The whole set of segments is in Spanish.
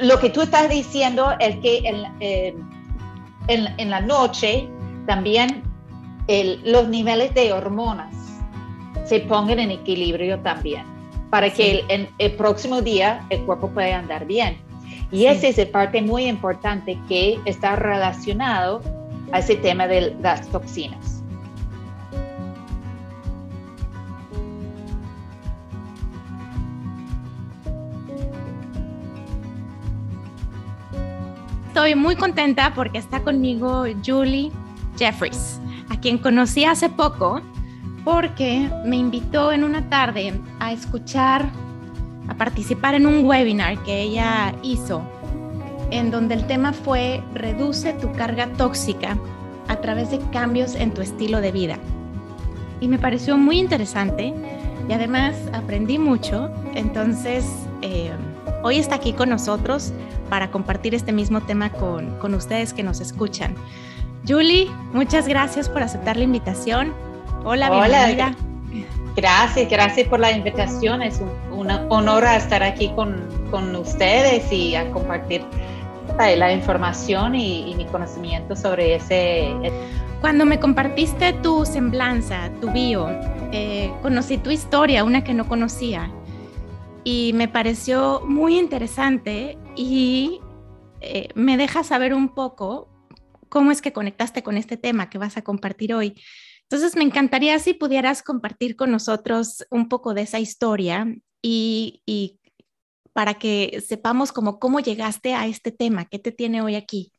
lo que tú estás diciendo es que en, eh, en, la noche también los niveles de hormonas se pongan en equilibrio también, para que el, el, próximo día el cuerpo pueda andar bien. Y esa es parte muy importante que está relacionado a ese tema de las toxinas. Estoy muy contenta porque está conmigo Julie Jeffries, a quien conocí hace poco porque me invitó en una tarde a escuchar, a participar en un webinar que ella hizo, en donde el tema fue Reduce tu carga tóxica a través de cambios en tu estilo de vida. Y me pareció muy interesante y además aprendí mucho, entonces eh, hoy está aquí con nosotros para compartir este mismo tema con, con ustedes que nos escuchan. Julie, muchas gracias por aceptar la invitación. Hola, bienvenida. Gracias, gracias por la invitación. Es un, honor estar aquí con, con, ustedes y a compartir la información y, mi conocimiento sobre ese... Cuando me compartiste tu semblanza, tu bio, eh, conocí tu historia, una que no conocía, y me pareció muy interesante y eh, me deja saber un poco cómo es que conectaste con este tema que vas a compartir hoy. Entonces, me encantaría si pudieras compartir con nosotros un poco de esa historia y, para que sepamos cómo llegaste a este tema, qué te tiene hoy aquí.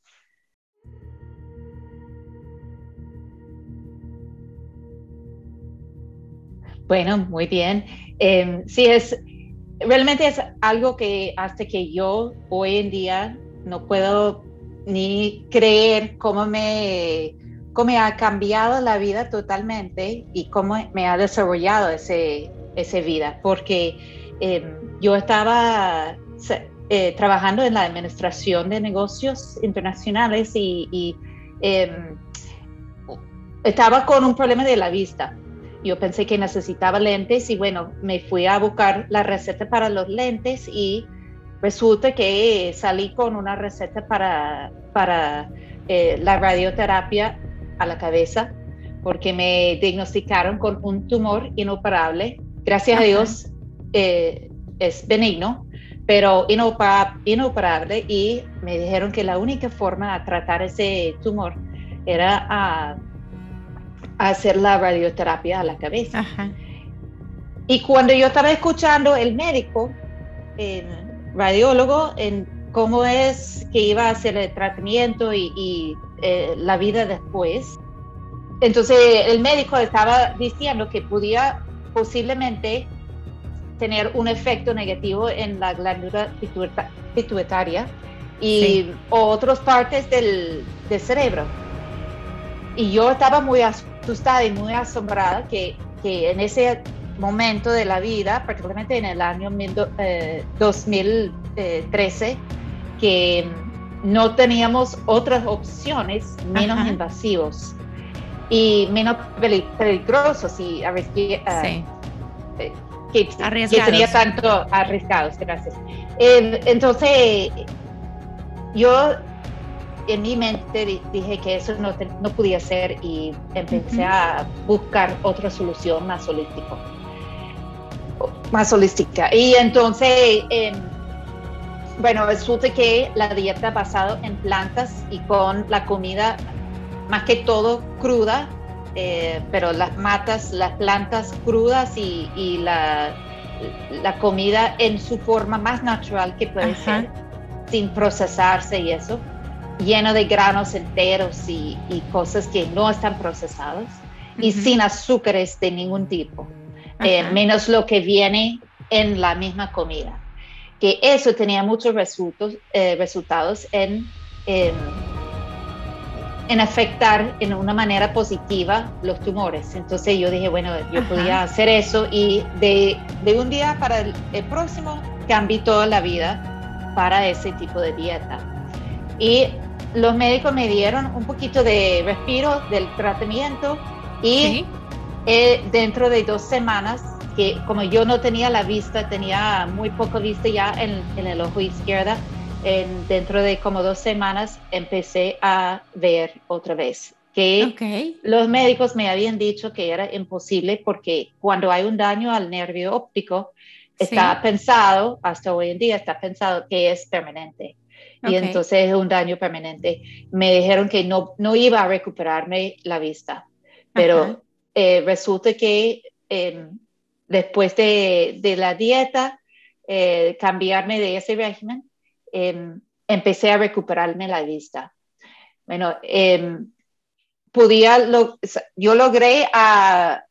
Bueno, muy bien. Eh, sí, es, realmente es algo que hace que yo hoy en día no puedo ni creer cómo me, cómo ha cambiado la vida totalmente y cómo me ha desarrollado ese, esa vida, porque em, yo estaba eh, trabajando en la administración de negocios internacionales y, em, estaba con un problema de la vista yo pensé que necesitaba lentes y bueno, me fui a buscar la receta para los lentes y resulta que salí con una receta para, para eh, la radioterapia a la cabeza porque me diagnosticaron con un tumor inoperable. Gracias a Dios eh, es benigno, pero inoperable y me dijeron que la única forma de tratar ese tumor era a hacer la radioterapia a la cabeza. Y cuando yo estaba escuchando el médico, el radiólogo, en cómo es que iba a hacer el tratamiento y, eh, la vida después, entonces el médico estaba diciendo que podía posiblemente tener un efecto negativo en la glándula pituitaria y otras partes del, del cerebro. Y yo estaba muy asustada y muy asombrada que, que en ese momento de la vida, particularmente en el año 2013, eh, que no teníamos otras opciones menos invasivos y menos peligrosos y eh, eh, que, que, tenía tanto arriesgados, gracias. entonces, yo en mi mente dije que eso no, no podía ser y empecé a buscar otra solución más holística. Más holística. Y entonces, em, bueno, resulta que la dieta basada en plantas y con la comida más que todo cruda, eh, pero las matas, las plantas crudas y, y la, la, comida en su forma más natural que puede ser, sin procesarse y eso lleno de granos enteros y, cosas que no están procesadas y sin azúcares de ningún tipo, eh, menos lo que viene en la misma comida. Que eso tenía muchos resultados, eh, resultados en, en, afectar en una manera positiva los tumores. Entonces yo dije, bueno, yo podía hacer eso y de, de un día para el, el próximo cambié toda la vida para ese tipo de dieta. Y los médicos me dieron un poquito de respiro del tratamiento y eh, dentro de dos semanas, que como yo no tenía la vista, tenía muy poco vista ya en, el ojo izquierda, dentro de como dos semanas empecé a ver otra vez que los médicos me habían dicho que era imposible porque cuando hay un daño al nervio óptico, está pensado, hasta hoy en día está pensado que es permanente. Y entonces es un daño permanente. Me dijeron que no, no iba a recuperarme la vista, pero eh, resulta que em, después de, de, la dieta, eh, cambiarme de ese régimen, em, empecé a recuperarme la vista. Bueno, em, podía, lo, yo logré a,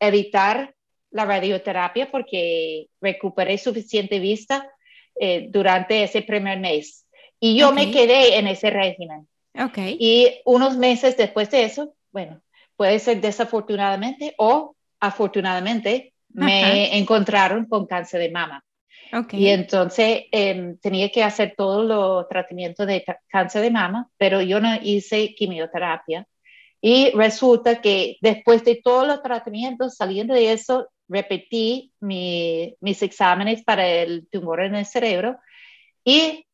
evitar la radioterapia porque recuperé suficiente vista eh, durante ese primer mes. Y yo me quedé en ese régimen. Okay. Y unos meses después de eso, bueno, puede ser desafortunadamente o afortunadamente, me encontraron con cáncer de mama. Okay. Y entonces em, tenía que hacer todos los tratamientos de cáncer de mama, pero yo no hice quimioterapia. Y resulta que después de todos los tratamientos, saliendo de eso, repetí mis exámenes para el tumor en el cerebro y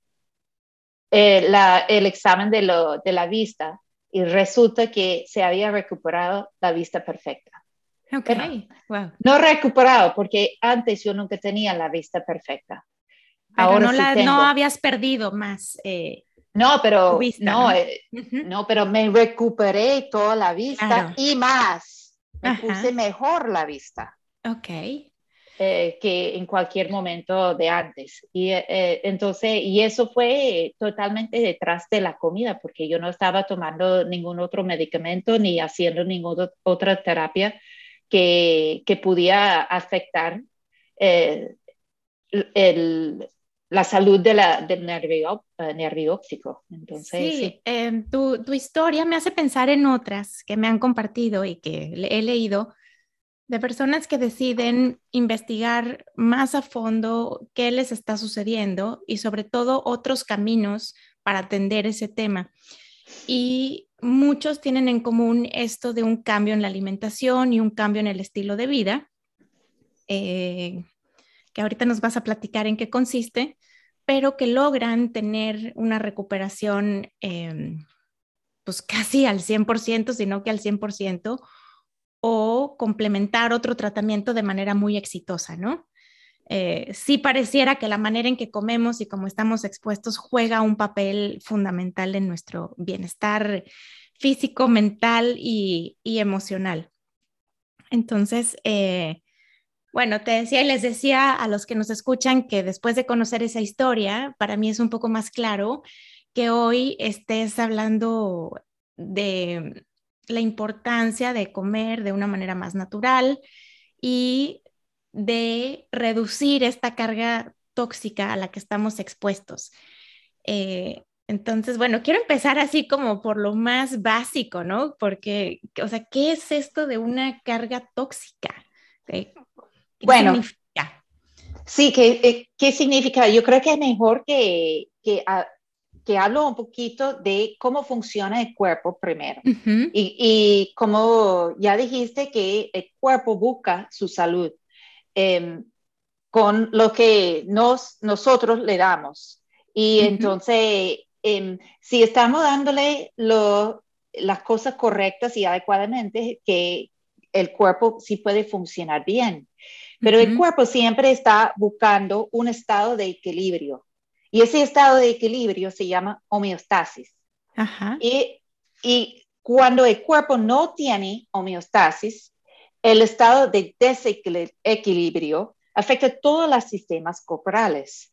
eh, el examen de, lo, de la vista. Y resulta que se había recuperado la vista perfecta. Ok, wow. No recuperado, porque antes yo nunca tenía la vista perfecta. Ahora no, no habías perdido más. Eh, no, pero no, eh, ¿no? pero me recuperé toda la vista y más. Me puse mejor la vista. Ok. Eh, que en cualquier momento de antes. Y eh, entonces, y eso fue totalmente detrás de la comida, porque yo no estaba tomando ningún otro medicamento ni haciendo ninguna otra terapia que, que pudiera afectar el, la salud de la, del nervio, uh, nervio óptico. Entonces, sí, em, tu, tu, historia me hace pensar en otras que me han compartido y que he leído de personas que deciden investigar más a fondo qué les está sucediendo y sobre todo otros caminos para atender ese tema. Y muchos tienen en común esto de un cambio en la alimentación y un cambio en el estilo de vida. Eh, que ahorita nos vas a platicar en qué consiste, pero que logran tener una recuperación em, pues casi al 100%, sino que al 100%, o complementar otro tratamiento de manera muy exitosa, ¿no? Eh, sí pareciera que la manera en que comemos y cómo estamos expuestos juega un papel fundamental en nuestro bienestar físico, mental y, emocional. Entonces, eh, bueno, te decía y les decía a los que nos escuchan que después de conocer esa historia, para mí es un poco más claro que hoy estés hablando de la importancia de comer de una manera más natural y de reducir esta carga tóxica a la que estamos expuestos. Eh, entonces, bueno, quiero empezar así como por lo más básico, ¿no? Porque, o sea, ¿qué es esto de una carga tóxica? Eh, bueno, significa? Sí, ¿qué, eh, ¿qué significa? Yo creo que es mejor que, que, ah, que hablo un poquito de cómo funciona el cuerpo primero. y, y, como ya dijiste que el cuerpo busca su salud em, con lo que nos, nosotros le damos. Y entonces, em, si estamos dándole lo, las cosas correctas y adecuadamente, que el cuerpo sí puede funcionar bien. Pero el cuerpo siempre está buscando un estado de equilibrio. Y ese estado de equilibrio se llama homeostasis. Y, y cuando el cuerpo no tiene homeostasis, el estado de desequilibrio afecta todos los sistemas corporales,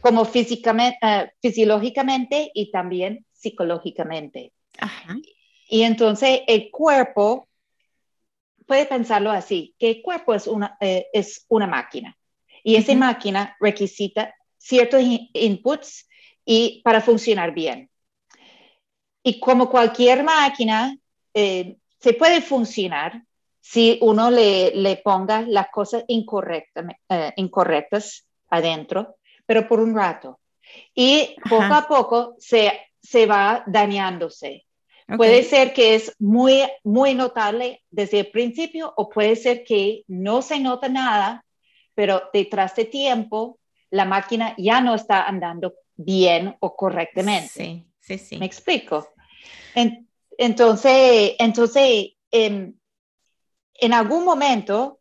como físicamente, uh, fisiológicamente y también psicológicamente. Y entonces el cuerpo puede pensarlo así, que el cuerpo es una, eh, es una máquina. Y esa máquina requisita ciertos inputs y para funcionar bien. Y como cualquier máquina, eh, se puede funcionar si uno le, le ponga las cosas incorrectas, eh, incorrectas adentro, pero por un rato. Y poco a poco se, se va dañándose. Puede ser que es muy, muy notable desde el principio o puede ser que no se nota nada, pero detrás de tiempo la máquina ya no está andando bien o correctamente. Sí, sí, sí. ¿Me explico? entonces, entonces en, en algún momento,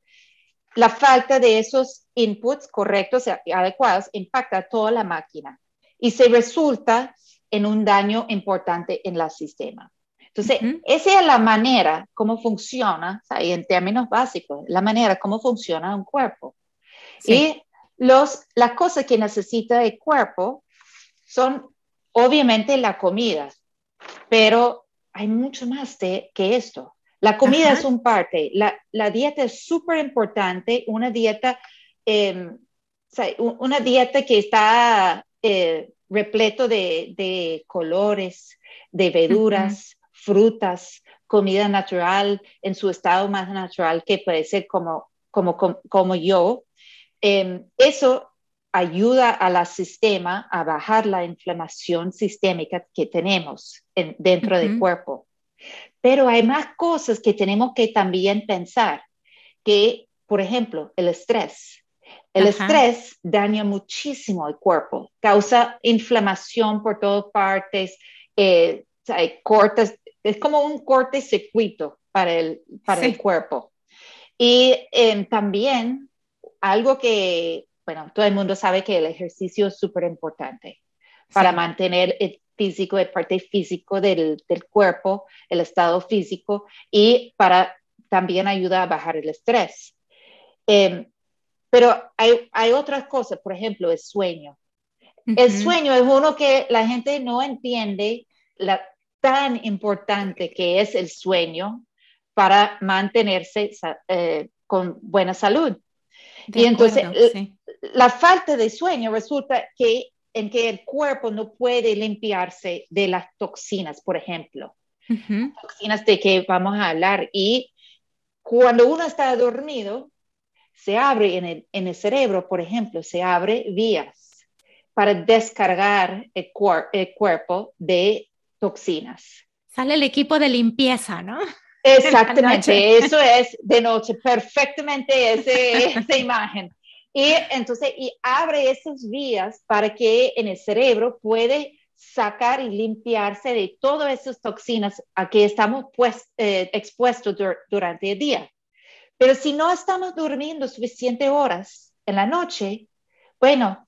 la falta de esos inputs correctos y adecuados impacta toda la máquina y se resulta en un daño importante en el sistema. Entonces, esa es la manera como funciona, en términos básicos, la manera como funciona un cuerpo. Y los, las cosas que necesita el cuerpo son obviamente la comida, pero hay mucho más de, que esto. La comida es un parte, la, la dieta es súper importante, una dieta, em, una dieta que está eh, repleto de, de, colores, de verduras, frutas, comida natural en su estado más natural que puede ser como, como, como, yo. Em, eso ayuda al sistema a bajar la inflamación sistémica que tenemos dentro del cuerpo. Pero hay más cosas que tenemos que también pensar, que, por ejemplo, el estrés. El estrés daña muchísimo el cuerpo, causa inflamación por todas partes, eh, cortes, es como un corte circuito para el, para el cuerpo. Y em, también algo que, bueno, todo el mundo sabe que el ejercicio es súper importante para mantener el físico, el parte físico del, del, cuerpo, el estado físico y para también ayuda a bajar el estrés. Em, pero hay, hay, otras cosas, por ejemplo, el sueño. El sueño es uno que la gente no entiende la tan importante que es el sueño para mantenerse eh, con buena salud. Y entonces, la falta de sueño resulta que en que el cuerpo no puede limpiarse de las toxinas, por ejemplo. Toxinas de que vamos a hablar. Y cuando uno está dormido, se abre en el, en el cerebro, por ejemplo, se abre vías para descargar el, el cuerpo de toxinas. Sale el equipo de limpieza, ¿no? Exactamente, eso es de noche, perfectamente esa imagen. Y entonces, y abre esas vías para que en el cerebro puede sacar y limpiarse de todas esas toxinas a que estamos pues, eh, expuestos durante el día. Pero si no estamos durmiendo suficientes horas en la noche, bueno,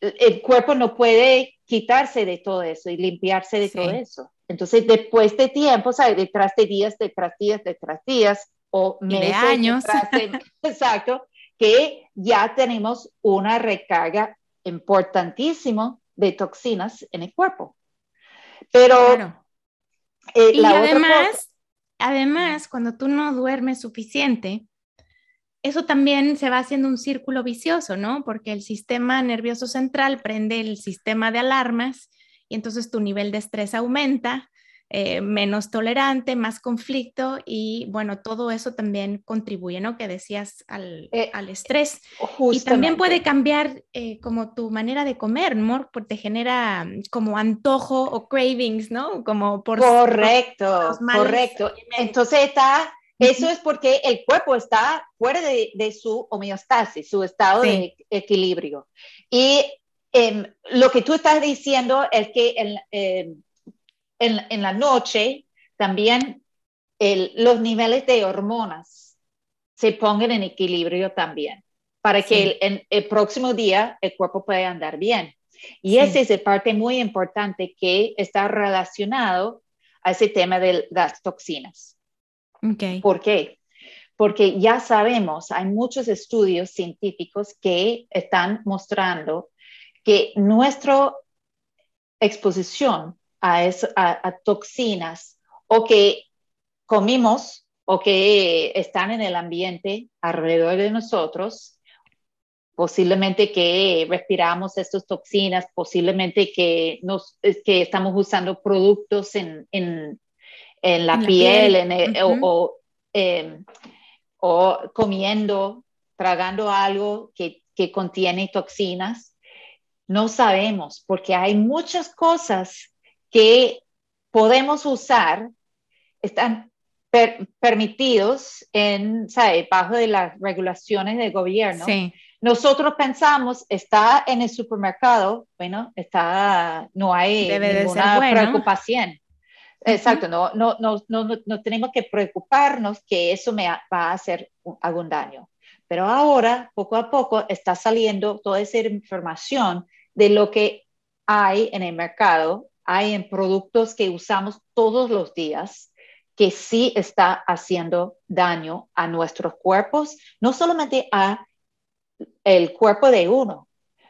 el cuerpo no puede quitarse de todo eso y limpiarse de todo eso. Entonces, después de tiempo, ¿sabes? Detrás de días, detrás de días, detrás de días, o meses, de años. exacto, que ya tenemos una recarga importantísima de toxinas en el cuerpo. Pero eh, y además, además, cuando tú no duermes suficiente, eso también se va haciendo un círculo vicioso, ¿no? Porque el sistema nervioso central prende el sistema de alarmas y entonces tu nivel de estrés aumenta eh, menos tolerante, más conflicto y bueno, todo eso también contribuye, ¿no? Que decías al, eh, al estrés. Y también puede cambiar eh, como tu manera de comer, ¿no? Porque te genera mm, como antojo o cravings, ¿no? Como por... Correcto, correcto. Entonces está... Eso es porque el cuerpo está fuera de, de su homeostasis, su estado de equilibrio. Y em, lo que tú estás diciendo es que el, em, en, la noche también los niveles de hormonas se pongan en equilibrio también, para que el, en, el próximo día el cuerpo pueda andar bien. Y esa es la parte muy importante que está relacionado a ese tema de las toxinas. Okay. ¿Por qué? Porque ya sabemos, hay muchos estudios científicos que están mostrando que nuestra exposición a, toxinas o que comimos o que están en el ambiente alrededor de nosotros, posiblemente que respiramos estas toxinas, posiblemente que, nos, que estamos usando productos en, en, en la, piel, o, em, o, comiendo, tragando algo que, que contiene toxinas. No sabemos porque hay muchas cosas que podemos usar están permitidos en, ¿sabe? bajo de las regulaciones del gobierno. nosotros pensamos, está en el supermercado, bueno, está, no hay ninguna preocupación. Exacto, no, no, no, no, no tenemos que preocuparnos que eso me va a hacer algún daño. Pero ahora, poco a poco, está saliendo toda esa información de lo que hay en el mercado, hay en productos que usamos todos los días, que sí está haciendo daño a nuestros cuerpos, no solamente a el cuerpo de uno,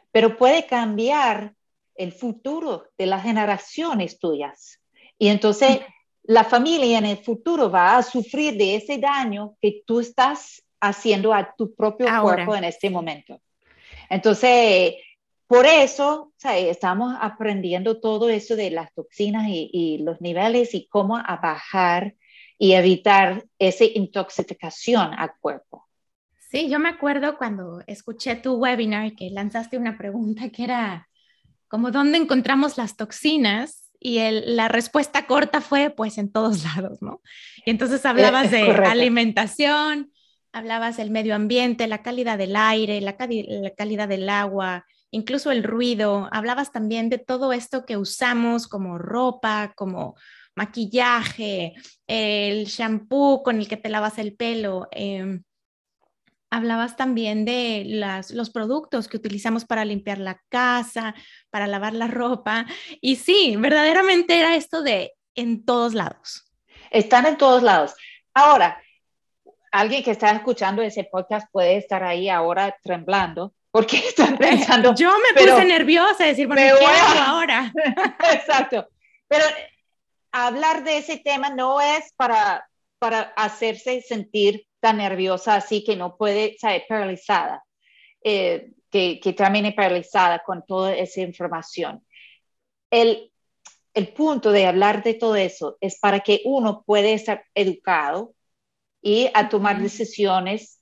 pero puede cambiar el futuro de las generaciones tuyas. Y entonces la familia en el futuro va a sufrir de ese daño que tú estás haciendo a tu propio cuerpo en este momento. Entonces, por eso estamos aprendiendo todo eso de las toxinas y, y, los niveles y cómo a bajar y evitar esa intoxicación al cuerpo. Sí, yo me acuerdo cuando escuché tu webinar que lanzaste una pregunta que era como dónde encontramos las toxinas y la respuesta corta fue pues en todos lados, ¿no? Y entonces hablabas de alimentación, hablabas del medio ambiente, la calidad del aire, la, calidad del agua, incluso el ruido, hablabas también de todo esto que usamos como ropa, como maquillaje, el shampoo con el que te lavas el pelo. Eh, hablabas también de los productos que utilizamos para limpiar la casa, para lavar la ropa. Y sí, verdaderamente era esto de en todos lados. Están en todos lados. Ahora, alguien que está escuchando ese podcast puede estar ahí ahora temblando porque están pensando. Yo me puse nerviosa, decir, bueno, ¿qué hago ahora? Exacto. Pero hablar de ese tema no es para, para hacerse sentir tan nerviosa así que no puede, saber paralizada, eh, que, que termine paralizada con toda esa información. El, el punto de hablar de todo eso es para que uno pueda estar educado y a tomar decisiones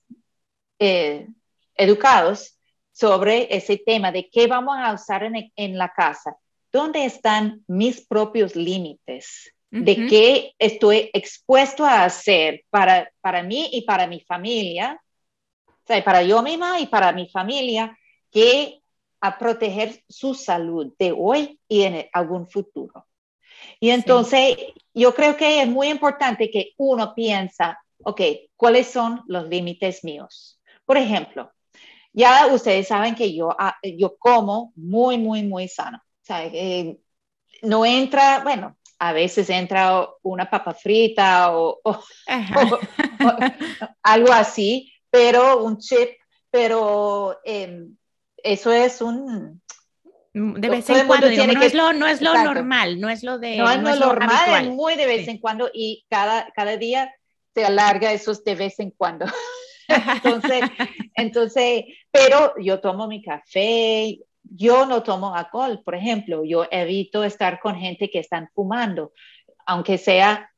eh, educados sobre ese tema de qué vamos a usar en, en la casa. ¿Dónde están mis propios límites? de qué estoy expuesto a hacer para, para mí y para mi familia, o sea, para yo misma y para mi familia, que a proteger su salud de hoy y en algún futuro. Y entonces yo creo que es muy importante que uno piensa, ok, ¿cuáles son los límites míos? Por ejemplo, ya ustedes saben que yo, ah, yo como muy, muy, muy sano. O sea, eh, no entra, bueno, a veces entra una papa frita o, algo así, pero un chip, pero em, eso es un... De vez en cuando, no, es lo, no es lo normal, no es lo de... No es lo normal, es muy de vez en cuando y cada, cada día se alarga esos de vez en cuando. entonces, entonces, pero yo tomo mi café, yo no tomo alcohol, por ejemplo, yo evito estar con gente que están fumando, aunque sea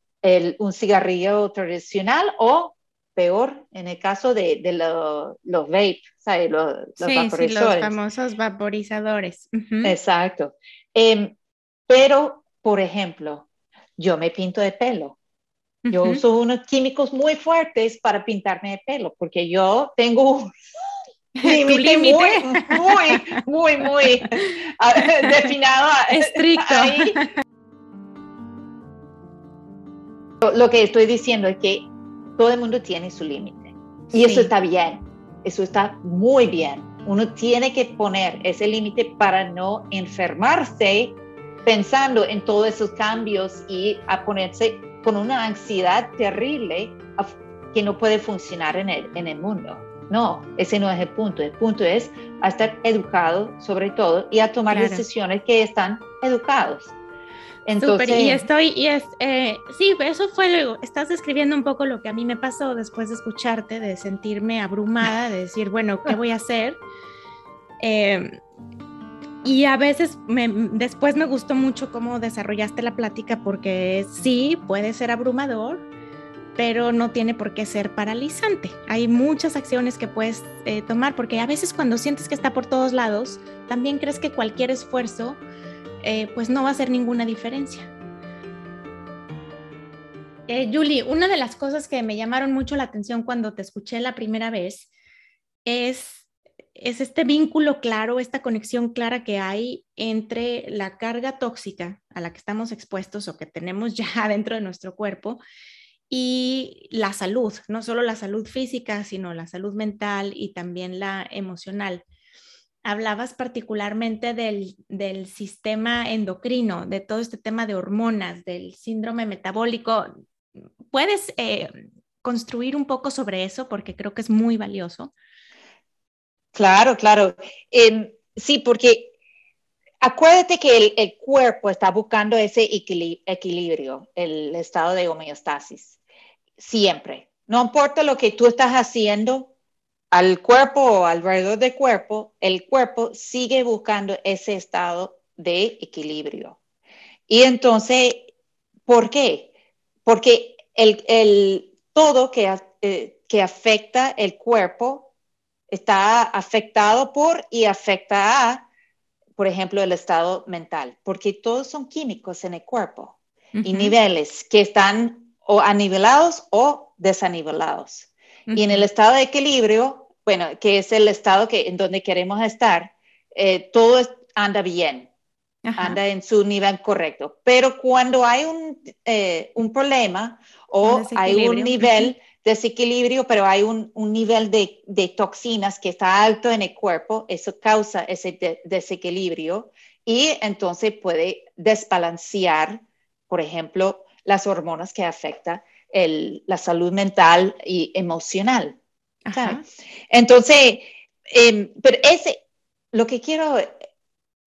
un cigarrillo tradicional o peor en el caso de, los vape, Los, sí, los famosos vaporizadores. Exacto. Em, pero, por ejemplo, yo me pinto de pelo. Yo uso unos químicos muy fuertes para pintarme de pelo, porque yo tengo límite muy, muy, muy, muy definido. Estricto. Lo que estoy diciendo es que todo el mundo tiene su límite. Y eso está bien. Eso está muy bien. Uno tiene que poner ese límite para no enfermarse pensando en todos esos cambios y a ponerse con una ansiedad terrible que no puede funcionar en el, en el mundo. No, ese no es el punto. El punto es a estar educado sobre todo y a tomar decisiones que están educados. Entonces, y estoy, y es, eh, sí, eso fue luego, estás describiendo un poco lo que a mí me pasó después de escucharte, de sentirme abrumada, de decir, bueno, ¿qué voy a hacer? Eh, y a veces después me gustó mucho cómo desarrollaste la plática porque sí, puede ser abrumador, pero no tiene por qué ser paralizante. Hay muchas acciones que puedes eh, tomar porque a veces cuando sientes que está por todos lados, también crees que cualquier esfuerzo eh, pues no va a hacer ninguna diferencia. Eh, Julie, una de las cosas que me llamaron mucho la atención cuando te escuché la primera vez es es este vínculo claro, esta conexión clara que hay entre la carga tóxica a la que estamos expuestos o que tenemos ya dentro de nuestro cuerpo y la salud, no solo la salud física, sino la salud mental y también la emocional. Hablabas particularmente del, del sistema endocrino, de todo este tema de hormonas, del síndrome metabólico. ¿Puedes eh, construir un poco sobre eso? Porque creo que es muy valioso. Claro, claro. Em, sí, porque acuérdate que el, cuerpo está buscando ese equilibrio, el estado de homeostasis, siempre. No importa lo que tú estás haciendo al cuerpo o alrededor del cuerpo, el cuerpo sigue buscando ese estado de equilibrio. Y entonces, ¿por qué? Porque el, todo que, eh, que afecta el cuerpo está afectado por y afecta a, por ejemplo, el estado mental, porque todos son químicos en el cuerpo y niveles que están o anivelados o desanivelados. Y en el estado de equilibrio, bueno, que es el estado que, en donde queremos estar, eh, todo anda bien, anda en su nivel correcto. Pero cuando hay un, eh, un problema o hay un nivel desequilibrio, pero hay un, nivel de, toxinas que está alto en el cuerpo, eso causa ese desequilibrio y entonces puede desbalancear, por ejemplo, las hormonas que afectan la salud mental y emocional. Entonces, em, pero ese, lo que quiero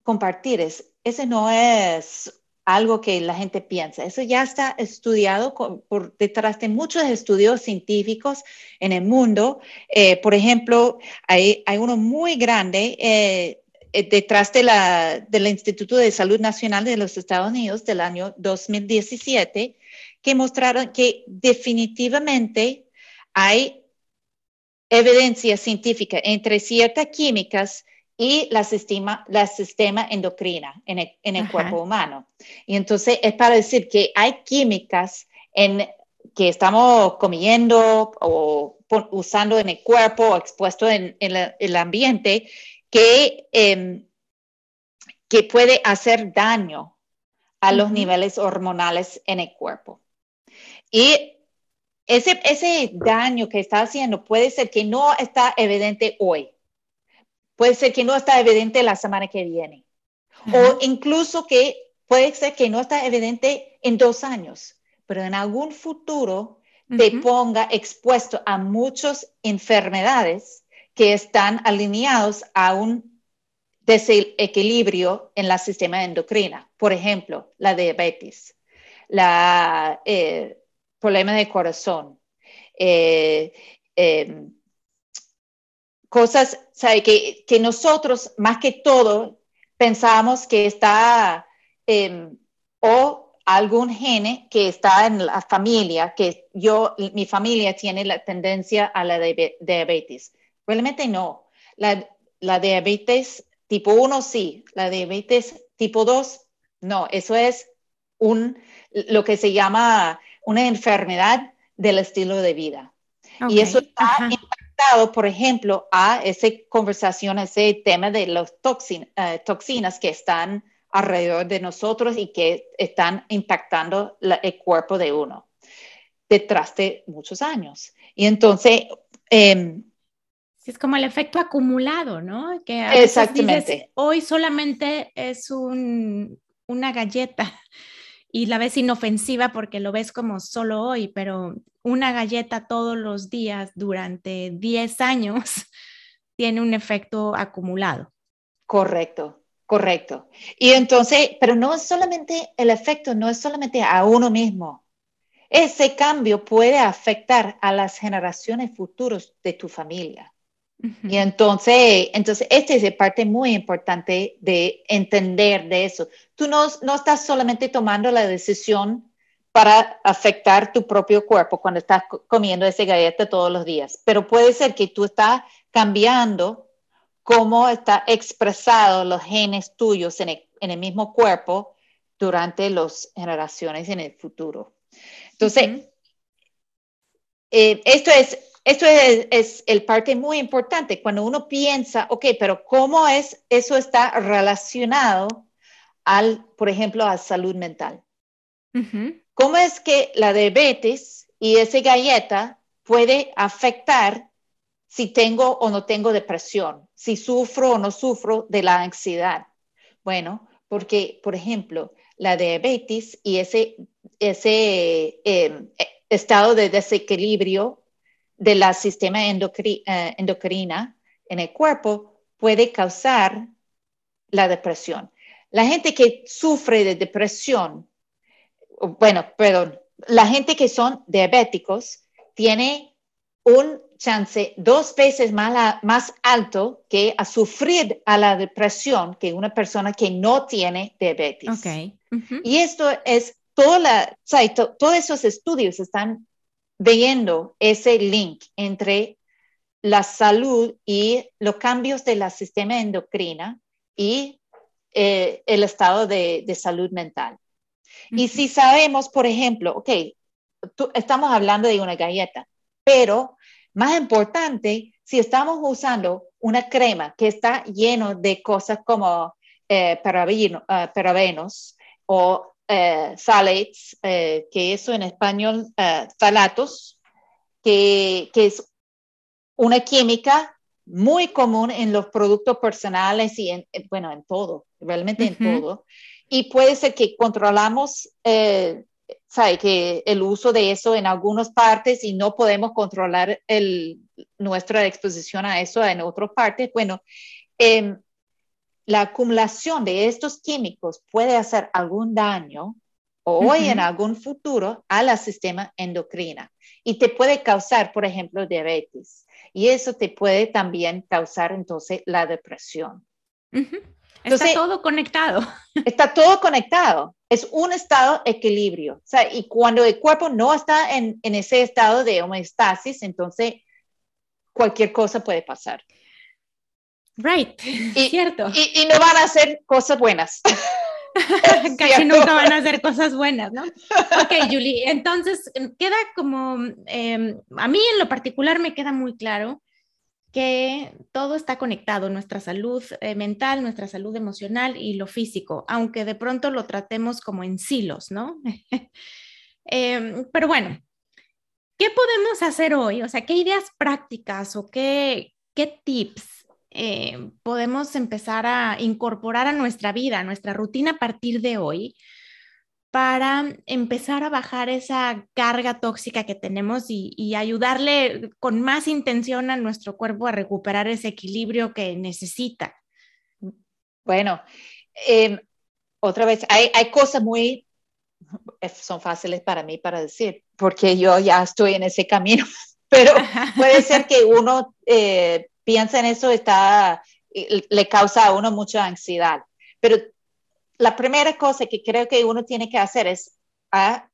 compartir es, ese no es algo que la gente piensa. Eso ya está estudiado por detrás de muchos estudios científicos en el mundo. Eh, por ejemplo, hay, uno muy grande eh, eh, detrás de la, del Instituto de Salud Nacional de los Estados Unidos del año 2017 que mostraron que definitivamente hay evidencia científica entre ciertas químicas y la sistema, la sistema endocrina en el, en el cuerpo humano. Y entonces es para decir que hay químicas en, que estamos comiendo o usando en el cuerpo o expuesto en, en el ambiente que, em, que puede hacer daño a los niveles hormonales en el cuerpo. Y ese, ese daño que está haciendo puede ser que no está evidente hoy, Puede ser que no está evidente la semana que viene. O incluso que puede ser que no está evidente en dos años, pero en algún futuro te ponga expuesto a muchas enfermedades que están alineados a un desequilibrio en la sistema endocrina. Por ejemplo, la diabetes, la eh, problema de corazón, eh, em, cosas que, que, nosotros más que todo pensamos que está em, o algún gene que está en la familia, que yo, mi familia tiene la tendencia a la diabetes. Realmente no. La, la diabetes tipo 1 sí, la diabetes tipo 2 no. Eso es un, lo que se llama una enfermedad del estilo de vida. Y eso está por ejemplo, a esa conversación, ese tema de las eh, toxinas que están alrededor de nosotros y que están impactando el cuerpo de uno detrás de muchos años. Y entonces... Eh, es como el efecto acumulado, ¿no? Que exactamente. Hoy solamente es un, una galleta y la ves inofensiva porque lo ves como solo hoy, pero una galleta todos los días durante 10 años tiene un efecto acumulado. Correcto, correcto. Y entonces, pero no es solamente el efecto, no es solamente a uno mismo. Ese cambio puede afectar a las generaciones futuras de tu familia. Y entonces, entonces, esta es parte muy importante de entender de eso. Tú no, no estás solamente tomando la decisión para afectar tu propio cuerpo cuando estás comiendo ese galleta todos los días, pero puede ser que tú estás cambiando cómo está expresado los genes tuyos en el, en el mismo cuerpo durante las generaciones en el futuro. Entonces, eh, esto es esto es, es, el parte muy importante cuando uno piensa, ok, pero ¿cómo es eso está relacionado al, por ejemplo, a salud mental? ¿Cómo es que la diabetes y esa galleta puede afectar si tengo o no tengo depresión, si sufro o no sufro de la ansiedad? Bueno, porque, por ejemplo, la diabetes y ese, ese em, estado de desequilibrio del sistema eh, endocrina en el cuerpo puede causar la depresión. La gente que sufre de depresión, bueno, perdón, la gente que son diabéticos tiene un chance dos veces más, más alto que a sufrir a la depresión que una persona que no tiene diabetes. Okay. Y esto es toda la, todos esos estudios están viendo ese link entre la salud y los cambios de la sistema endocrina y eh, el estado de, salud mental. Y si sabemos, por ejemplo, ok, estamos hablando de una galleta, pero más importante, si estamos usando una crema que está lleno de cosas como eh, eh parabenos o eh, salates, eh, que eso en español, eh, salatos, que, que, es una química muy común en los productos personales y en, bueno, en todo, realmente en todo. Y puede ser que controlamos, sabe, que el uso de eso en algunas partes y no podemos controlar el, nuestra exposición a eso en otras partes. Bueno, eh, la acumulación de estos químicos puede hacer algún daño hoy en algún futuro al sistema endocrina y te puede causar, por ejemplo, diabetes. Y eso te puede también causar entonces la depresión. Está todo conectado. Está todo conectado. Es un estado equilibrio. y cuando el cuerpo no está en, en ese estado de homeostasis, entonces cualquier cosa puede pasar. Right, y, cierto. Y, no van a ser cosas buenas. Casi nunca van a hacer cosas buenas, ¿no? Ok, Julie, entonces queda como, em, a mí en lo particular me queda muy claro que todo está conectado, nuestra salud eh, mental, nuestra salud emocional y lo físico, aunque de pronto lo tratemos como en silos, ¿no? Em, pero bueno, ¿qué podemos hacer hoy? O sea, ¿qué ideas prácticas o qué, qué tips eh, podemos empezar a incorporar a nuestra vida, a nuestra rutina a partir de hoy, para empezar a bajar esa carga tóxica que tenemos y, ayudarle con más intención a nuestro cuerpo a recuperar ese equilibrio que necesita. Bueno, em, otra vez, hay, cosas muy, son fáciles para mí para decir, porque yo ya estoy en ese camino, pero puede ser que uno eh, piensa en eso, está, le causa a uno mucha ansiedad. Pero la primera cosa que creo que uno tiene que hacer es a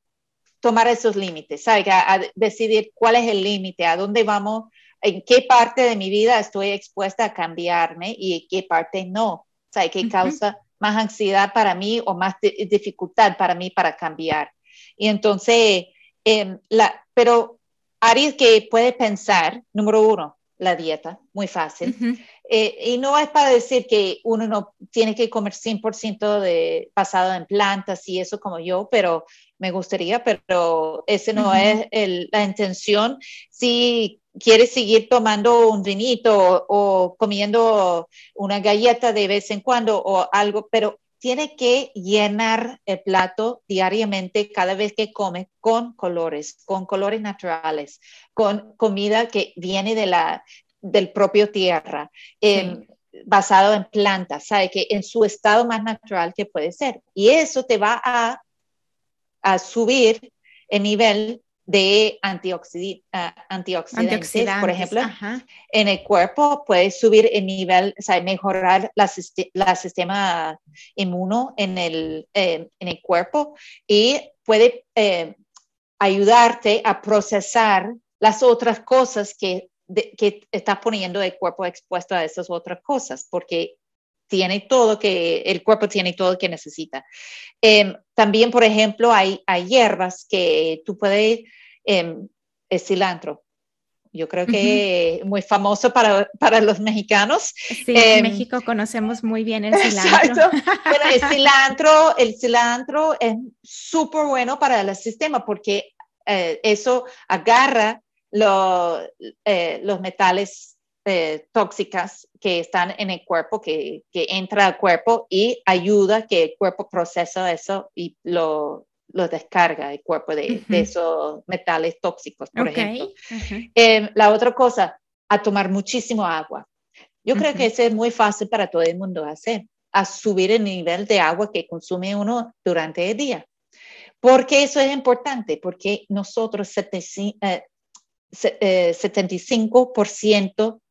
tomar esos límites, A, decidir cuál es el límite, a dónde vamos, en qué parte de mi vida estoy expuesta a cambiarme y en qué parte no. ¿Sabe? ¿Qué causa más ansiedad para mí o más dificultad para mí para cambiar? Y entonces, em, la, pero Ari que puede pensar, número uno, la dieta, muy fácil. Eh, y no es para decir que uno no tiene que comer 100% de, basado en plantas y eso como yo, pero me gustaría, pero ese no es la intención. Si quieres seguir tomando un vinito o, comiendo una galleta de vez en cuando o algo, pero tiene que llenar el plato diariamente cada vez que come con colores, con colores naturales, con comida que viene de la, del propio tierra, basado en plantas, ¿sabe? Que en su estado más natural que puede ser. Y eso te va a, a subir el nivel de antioxid antioxidantes, por ejemplo, en el cuerpo, puede subir el nivel, o sea, mejorar la, la sistema inmuno en el, en el cuerpo y puede eh, ayudarte a procesar las otras cosas que, que estás poniendo el cuerpo expuesto a esas otras cosas, porque tiene todo que, el cuerpo tiene todo que necesita. Em, también, por ejemplo, hay, hay, hierbas que tú puedes, eh, cilantro. Yo creo que es muy famoso para, para los mexicanos. Sí, en em, México conocemos muy bien el cilantro. El cilantro, el cilantro es súper bueno para el sistema porque eh, eso agarra eh, los metales eh, tóxicas que están en el cuerpo, que, que entra al cuerpo y ayuda que el cuerpo procesa eso y lo, lo descarga el cuerpo de, esos metales tóxicos, por ejemplo. Em, la otra cosa, a tomar muchísimo agua. Yo creo que eso es muy fácil para todo el mundo hacer, a subir el nivel de agua que consume uno durante el día. Porque eso es importante, porque nosotros, 75% eh,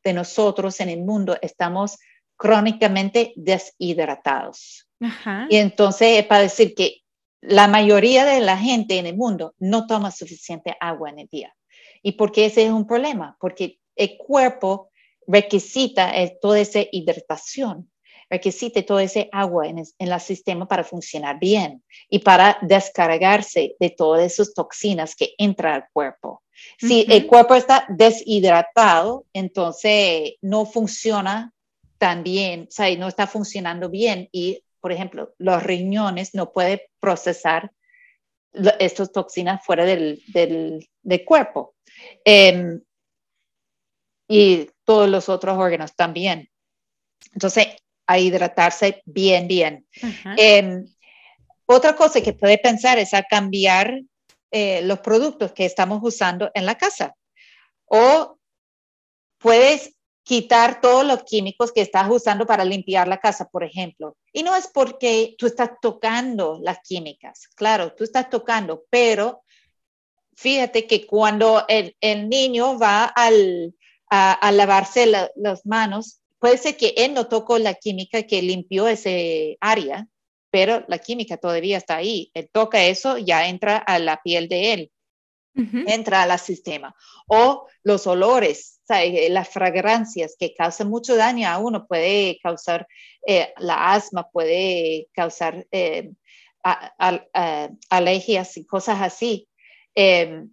de nosotros en el mundo estamos crónicamente deshidratados. Y entonces es para decir que la mayoría de la gente en el mundo no toma suficiente agua en el día. ¿Y por qué ese es un problema? Porque el cuerpo requisita eh, toda esa hidratación, requisita toda ese agua en el, sistema para funcionar bien y para descargarse de todas esas toxinas que entran al cuerpo. Si el cuerpo está deshidratado, entonces no funciona tan bien, o sea, no está funcionando bien y por ejemplo, los riñones no pueden procesar estas toxinas fuera del, del, cuerpo. Em, y todos los otros órganos también. Entonces, a hidratarse bien, bien. Em, otra cosa que puede pensar es a cambiar eh, los productos que estamos usando en la casa. O puedes quitar todos los químicos que estás usando para limpiar la casa, por ejemplo. Y no es porque tú estás tocando las químicas, claro, tú estás tocando, pero fíjate que cuando el, niño va al, a, lavarse las manos, puede ser que él no tocó la química que limpió ese área, pero la química todavía está ahí. Él toca eso, ya entra a la piel de él, entra al sistema. O los olores, eh, las fragancias que causan mucho daño a uno, puede causar eh, la asma, puede causar eh, alergias y cosas así. Em,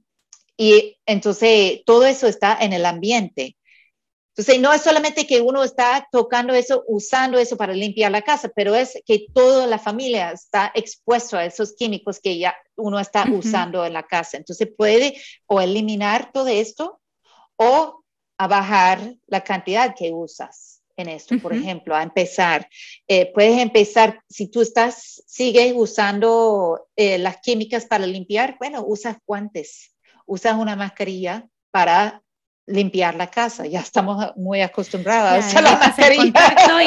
y entonces todo eso está en el ambiente. Entonces, no es solamente que uno está tocando eso, usando eso para limpiar la casa, pero es que toda la familia está expuesto a esos químicos que ya uno está usando en la casa. Entonces, puede o eliminar todo esto o a bajar la cantidad que usas en esto, por ejemplo, a empezar. Eh, puedes empezar, si tú estás, sigues usando eh, las químicas para limpiar, bueno, usas guantes, usas una mascarilla para limpiar la casa. Ya estamos muy acostumbrados a la mascarilla.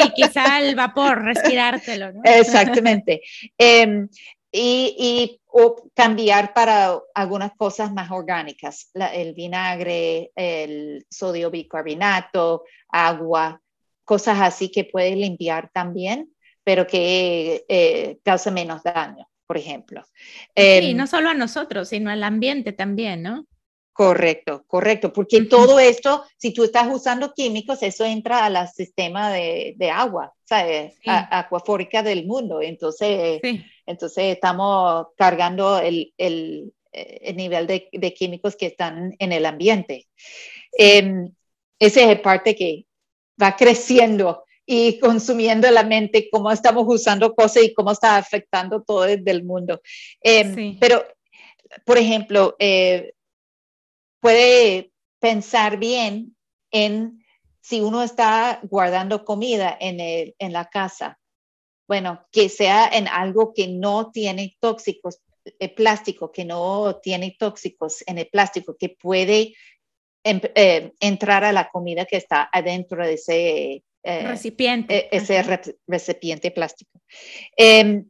y quizá el vapor, respirártelo. ¿no? Exactamente. Em, y, cambiar para algunas cosas más orgánicas, el vinagre, el sodio bicarbonato, agua, cosas así que puede limpiar también, pero que eh, causa menos daño, por ejemplo. Sí, em, no solo a nosotros, sino al ambiente también, ¿no? Correcto, correcto, porque todo esto, si tú estás usando químicos, eso entra al sistema de, agua, ¿sabes? acuafórica del mundo. Entonces, entonces estamos cargando el, el, el nivel de, de, químicos que están en el ambiente. Eh, esa es parte que va creciendo y consumiendo la mente, cómo estamos usando cosas y cómo está afectando todo el mundo. Em, pero, por ejemplo, eh, puede pensar bien en si uno está guardando comida en, el, en la casa. Bueno, que sea en algo que no tiene tóxicos, el eh, plástico, que no tiene tóxicos en el plástico, que puede em, eh, entrar a la comida que está adentro de ese eh, recipiente. ese recipiente plástico. Em,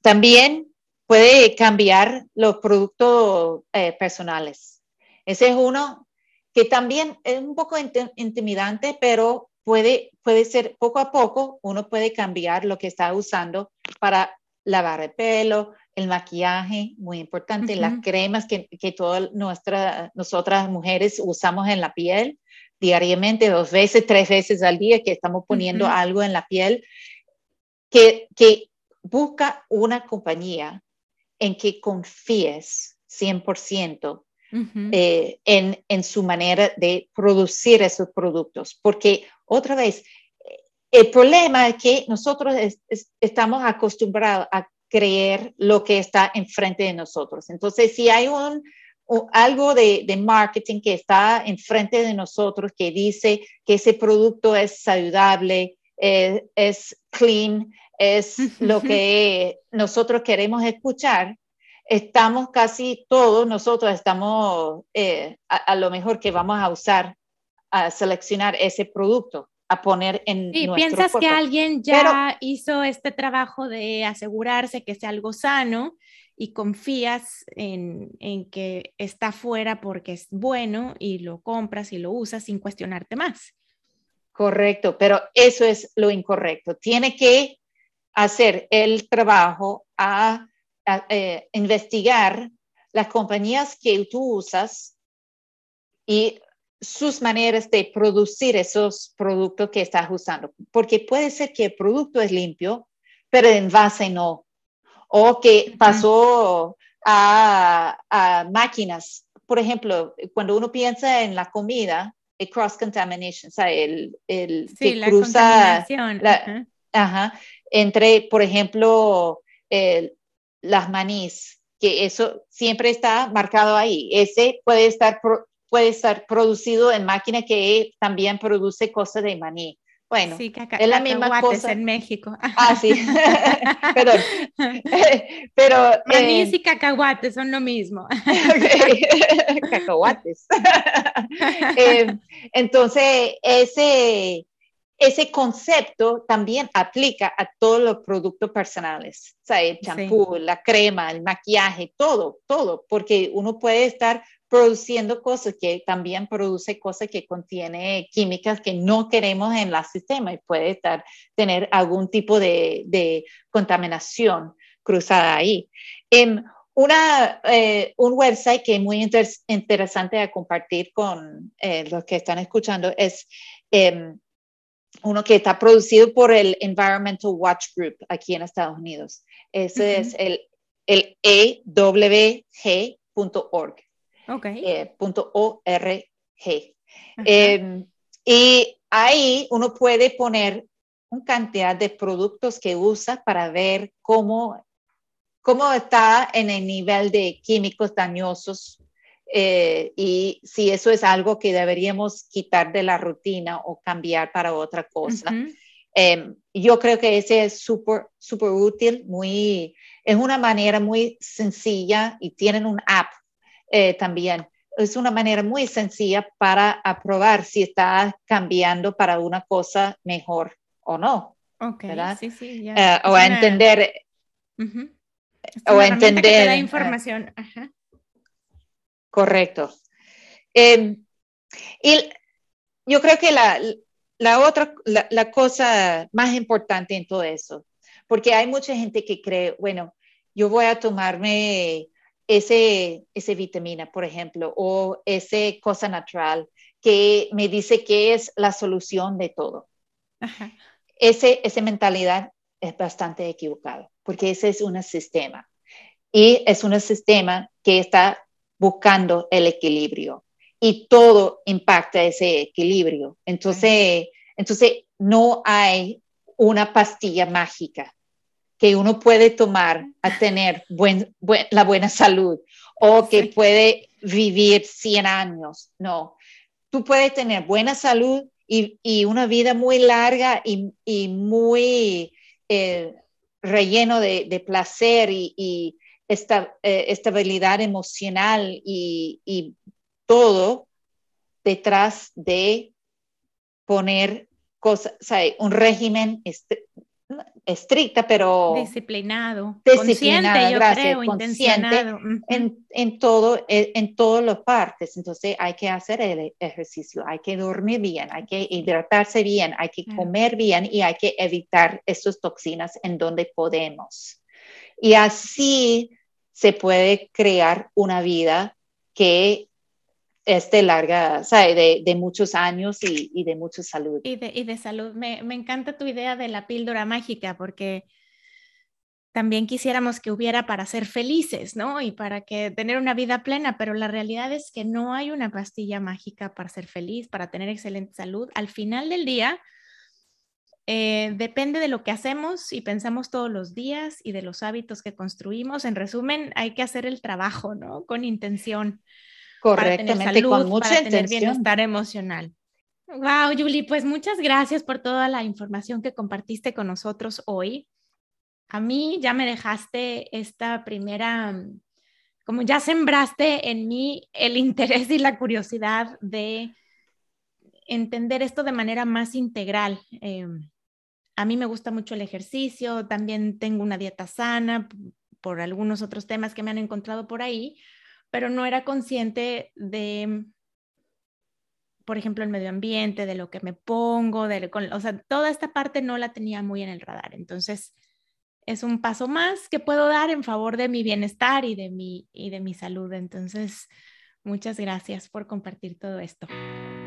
también puede cambiar los productos eh, personales. Ese es uno que también es un poco intimidante, pero puede, puede ser poco a poco, uno puede cambiar lo que está usando para lavar el pelo, el maquillaje, muy importante, las cremas que, que todas nosotras mujeres usamos en la piel diariamente, dos veces, tres veces al día, que estamos poniendo algo en la piel, que, que busca una compañía en que confíes 100% eh, en, en, su manera de producir esos productos. Porque otra vez, el problema es que nosotros estamos acostumbrados a creer lo que está enfrente de nosotros. Entonces, si hay un, algo de, de, marketing que está enfrente de nosotros que dice que ese producto es saludable, eh, es clean, es lo que nosotros queremos escuchar, estamos casi todos, nosotros estamos eh, a, lo mejor que vamos a usar, a seleccionar ese producto a poner en sí, piensas que alguien ya hizo este trabajo de asegurarse que sea algo sano y confías en, en, que está fuera porque es bueno y lo compras y lo usas sin cuestionarte más. Correcto, pero eso es lo incorrecto. Tiene que hacer el trabajo a, eh, investigar las compañías que tú usas y sus maneras de producir esos productos que estás usando, porque puede ser que el producto es limpio, pero el envase no, o que pasó a, máquinas. Por ejemplo, cuando uno piensa en la comida, el cross contamination, o sea, el, el sí, la cruza ajá, entre, por ejemplo, las manís, que eso siempre está marcado ahí. Ese puede estar puede estar producido en máquina que también produce cosas de maní. Bueno, es la misma cosa. en México. Ah, sí. Perdón. Pero. Manís eh, y cacahuates son lo mismo. Cacahuates. Eh, entonces, ese, ese concepto también aplica a todos los productos personales. O sea, el champú, la crema, el maquillaje, todo, todo, porque uno puede estar produciendo cosas que también produce cosas que contiene químicas que no queremos en el sistema y puede estar, tener algún tipo de, de contaminación cruzada ahí. En una, eh, un website que es muy interesante a compartir con eh, los que están escuchando es em, uno que está producido por el Environmental Watch Group aquí en Estados Unidos. Ese es el, el ewg.org. Okay. Eh, .org. Em, y ahí uno puede poner una cantidad de productos que usa para ver cómo, cómo está en el nivel de químicos dañosos eh, y si eso es algo que deberíamos quitar de la rutina o cambiar para otra cosa. Em, yo creo que ese es súper, súper útil, muy, es una manera muy sencilla y tienen un app eh, también. Es una manera muy sencilla para aprobar si está cambiando para una cosa mejor o no. Ok, ¿verdad? sí, sí. Eh, o a entender. O a entender. la información. Correcto. Em, y yo creo que la, la otra, la, la, cosa más importante en todo eso, porque hay mucha gente que cree, bueno, yo voy a tomarme ese, ese vitamina, por ejemplo, o ese cosa natural que me dice que es la solución de todo. Ese, esa mentalidad es bastante equivocada, porque ese es un sistema. Y es un sistema que está buscando el equilibrio y todo impacta ese equilibrio. Entonces, entonces no hay una pastilla mágica que uno puede tomar a tener buen, la buena salud o que puede vivir 100 años. No, tú puedes tener buena salud y, y una vida muy larga y, y muy eh, relleno de, de, placer y, y esta, eh, estabilidad emocional y, y todo detrás de poner cosas, o sea, un régimen este, estricta, pero disciplinado, disciplinada, yo creo, intencionado. En, en, todo, en todas las partes. Entonces hay que hacer el ejercicio, hay que dormir bien, hay que hidratarse bien, hay que comer bien y hay que evitar estas toxinas en donde podemos. Y así se puede crear una vida que este larga, o de, de, muchos años y, y, de mucha salud. Y de, y de salud. Me, me, encanta tu idea de la píldora mágica porque también quisiéramos que hubiera para ser felices, ¿no? Y para que tener una vida plena, pero la realidad es que no hay una pastilla mágica para ser feliz, para tener excelente salud. Al final del día, eh, depende de lo que hacemos y pensamos todos los días y de los hábitos que construimos. En resumen, hay que hacer el trabajo, ¿no? Con intención. Correctamente, para tener salud, con mucha para tener intención. bienestar emocional. Wow, Julie, pues muchas gracias por toda la información que compartiste con nosotros hoy a mí ya me dejaste esta primera, mm, como ya sembraste en mí el interés y la curiosidad de entender esto de manera más integral. Em, a mí me gusta mucho el ejercicio, también tengo una dieta sana por algunos otros temas que me han encontrado por ahí, pero no era consciente de, por ejemplo, el medio ambiente, de lo que me pongo, de, o sea, toda esta parte no la tenía muy en el radar. Entonces, es un paso más que puedo dar en favor de mi bienestar y de mi, y de mi salud. Entonces, muchas gracias por compartir todo esto.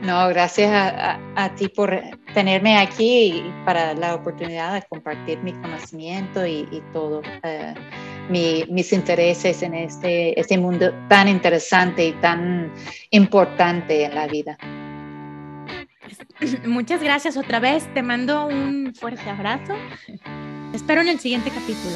No, gracias a, a, ti por tenerme aquí y para la oportunidad de compartir mi conocimiento y, y todo, uh, mi, mis intereses en este, este mundo tan interesante y tan importante en la vida. Muchas gracias otra vez. Te mando un fuerte abrazo espero en el siguiente capítulo.